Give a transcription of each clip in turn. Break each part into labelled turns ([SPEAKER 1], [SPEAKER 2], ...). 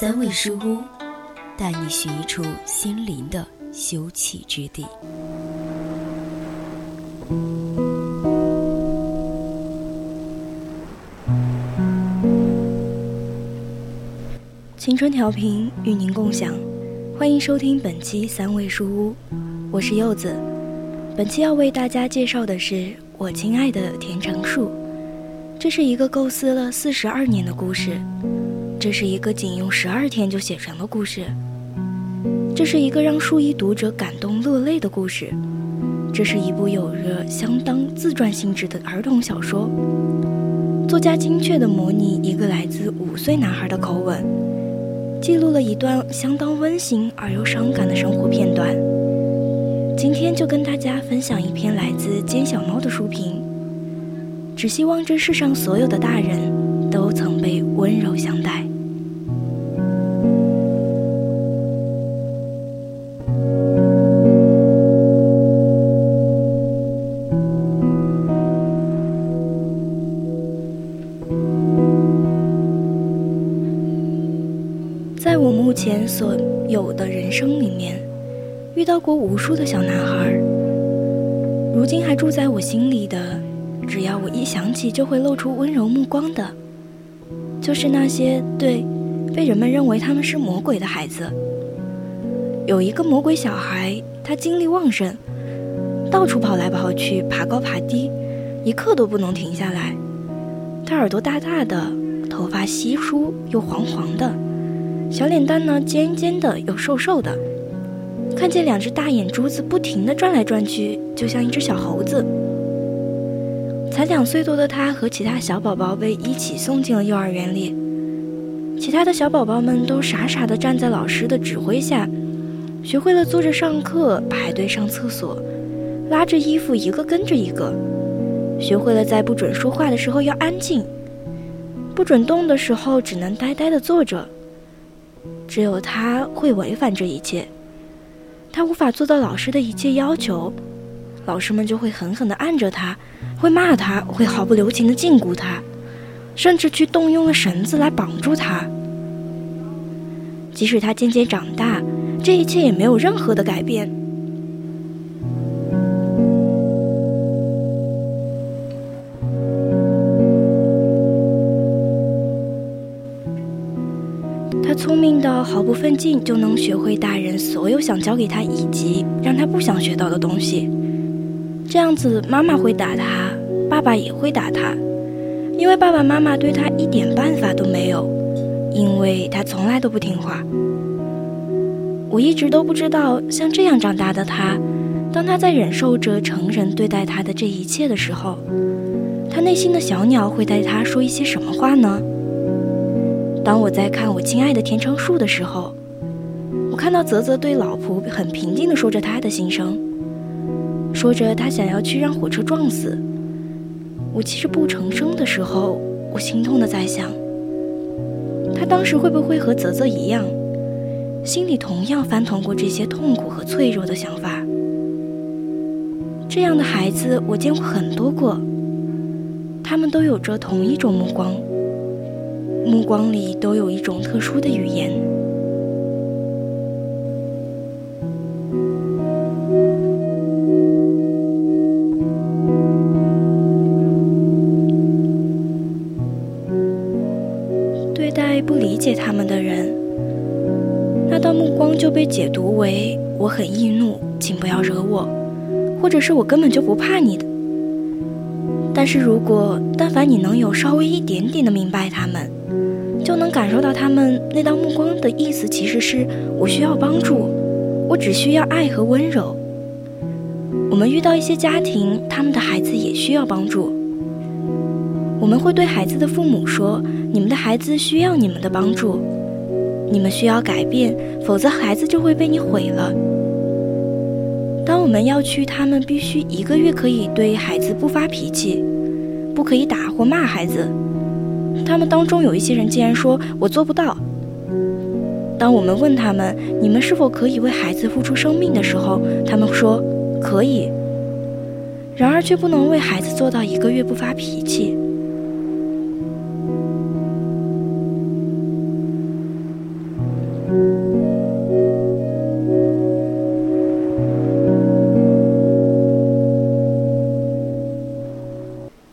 [SPEAKER 1] 三味书屋，带你寻一处心灵的休憩之地。
[SPEAKER 2] 青春调频与您共享，欢迎收听本期三味书屋，我是柚子。本期要为大家介绍的是我亲爱的田成树。这是一个构思了四十二年的故事，这是一个仅用十二天就写成的故事，这是一个让数亿读者感动落泪的故事，这是一部有着相当自传性质的儿童小说。作家精确地模拟一个来自五岁男孩的口吻。记录了一段相当温馨而又伤感的生活片段。今天就跟大家分享一篇来自尖小猫的书评。只希望这世上所有的大人前所有的人生里面，遇到过无数的小男孩，如今还住在我心里的，只要我一想起就会露出温柔目光的，就是那些对被人们认为他们是魔鬼的孩子。有一个魔鬼小孩，他精力旺盛，到处跑来跑去，爬高爬低，一刻都不能停下来。他耳朵大大的，头发稀疏又黄黄的。小脸蛋呢，尖尖的又瘦瘦的，看见两只大眼珠子不停地转来转去，就像一只小猴子。才两岁多的他和其他小宝宝被一起送进了幼儿园里，其他的小宝宝们都傻傻地站在老师的指挥下，学会了坐着上课、排队上厕所、拉着衣服一个跟着一个，学会了在不准说话的时候要安静，不准动的时候只能呆呆地坐着。只有他会违反这一切，他无法做到老师的一切要求，老师们就会狠狠地按着他，会骂他，会毫不留情地禁锢他，甚至去动用了绳子来绑住他。即使他渐渐长大，这一切也没有任何的改变。聪明到毫不费劲就能学会大人所有想教给他以及让他不想学到的东西。这样子，妈妈会打他，爸爸也会打他，因为爸爸妈妈对他一点办法都没有，因为他从来都不听话。我一直都不知道，像这样长大的他，当他在忍受着成人对待他的这一切的时候，他内心的小鸟会对他说一些什么话呢？当我在看我亲爱的田成树的时候，我看到泽泽对老仆很平静地说着他的心声，说着他想要去让火车撞死。我其实不成声的时候，我心痛的在想，他当时会不会和泽泽一样，心里同样翻腾过这些痛苦和脆弱的想法？这样的孩子我见过很多个，他们都有着同一种目光。目光里都有一种特殊的语言，对待不理解他们的人，那道目光就被解读为我很易怒，请不要惹我，或者是我根本就不怕你的。但是如果但凡你能有稍微一点点的明白他们。就能感受到他们那道目光的意思，其实是我需要帮助，我只需要爱和温柔。我们遇到一些家庭，他们的孩子也需要帮助。我们会对孩子的父母说：“你们的孩子需要你们的帮助。”你们需要改变，否则孩子就会被你毁了。当我们要去，他们必须一个月可以对孩子不发脾气，不可以打或骂孩子。他们当中有一些人竟然说：“我做不到。”当我们问他们：“你们是否可以为孩子付出生命的时候？”他们说：“可以。”然而却不能为孩子做到一个月不发脾气。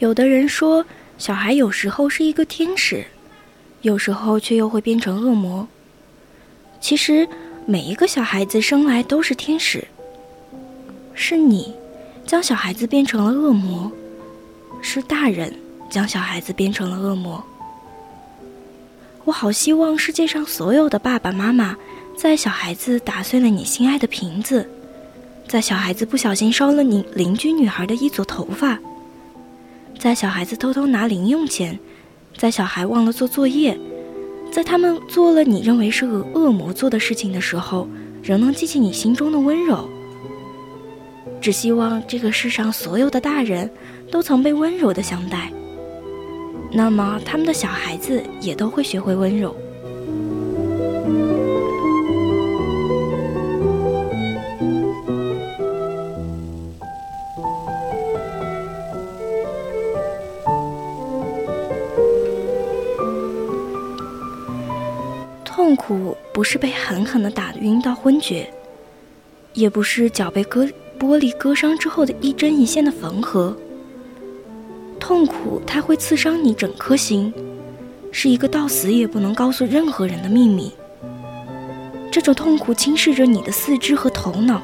[SPEAKER 2] 有的人说，小孩有时候是一个天使，有时候却又会变成恶魔。其实，每一个小孩子生来都是天使。是你将小孩子变成了恶魔，是大人将小孩子变成了恶魔。我好希望世界上所有的爸爸妈妈，在小孩子打碎了你心爱的瓶子，在小孩子不小心烧了你邻居女孩的一撮头发，在小孩子偷偷拿零用钱，在小孩忘了做作业。在他们做了你认为是个恶魔做的事情的时候，仍能记起你心中的温柔。只希望这个世上所有的大人都曾被温柔的相待，那么他们的小孩子也都会学会温柔。痛苦不是被狠狠的打晕到昏厥，也不是脚被割玻璃割伤之后的一针一线的缝合。痛苦它会刺伤你整颗心，是一个到死也不能告诉任何人的秘密。这种痛苦侵蚀着你的四肢和头脑，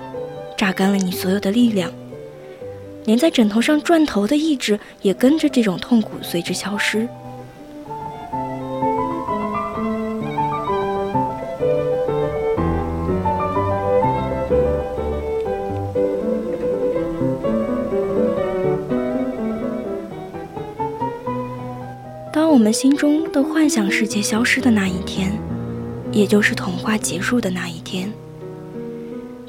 [SPEAKER 2] 榨干了你所有的力量，连在枕头上转头的意志也跟着这种痛苦随之消失。心中的幻想世界消失的那一天，也就是童话结束的那一天；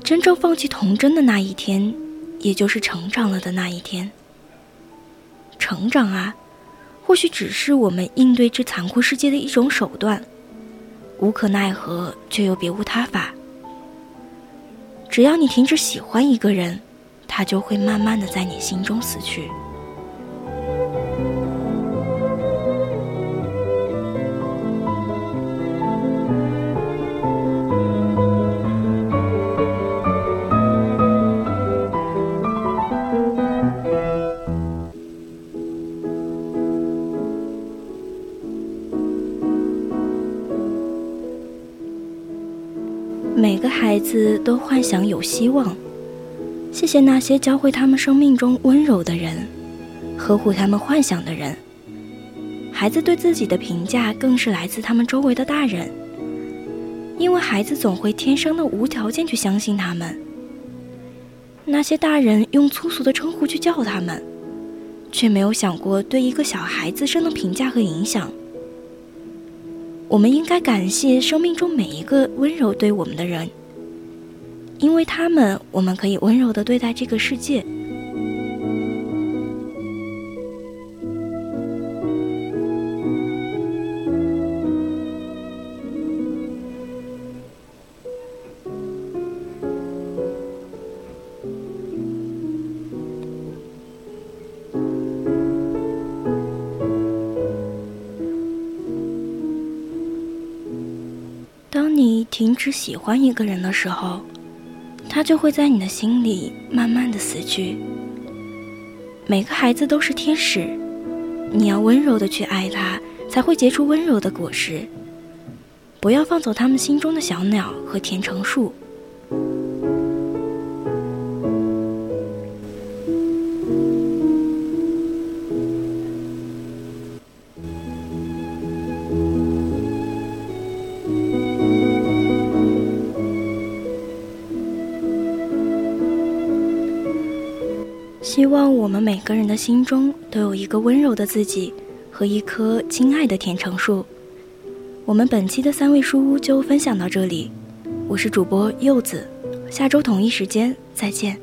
[SPEAKER 2] 真正放弃童真的那一天，也就是成长了的那一天。成长啊，或许只是我们应对这残酷世界的一种手段，无可奈何却又别无他法。只要你停止喜欢一个人，他就会慢慢的在你心中死去。每个孩子都幻想有希望。谢谢那些教会他们生命中温柔的人，呵护他们幻想的人。孩子对自己的评价更是来自他们周围的大人，因为孩子总会天生的无条件去相信他们。那些大人用粗俗的称呼去叫他们，却没有想过对一个小孩自身的评价和影响。我们应该感谢生命中每一个温柔对我们的人，因为他们，我们可以温柔的对待这个世界。当你停止喜欢一个人的时候，他就会在你的心里慢慢的死去。每个孩子都是天使，你要温柔的去爱他，才会结出温柔的果实。不要放走他们心中的小鸟和甜橙树。希望我们每个人的心中都有一个温柔的自己和一棵亲爱的甜橙树。我们本期的三味书屋就分享到这里，我是主播柚子，下周同一时间再见。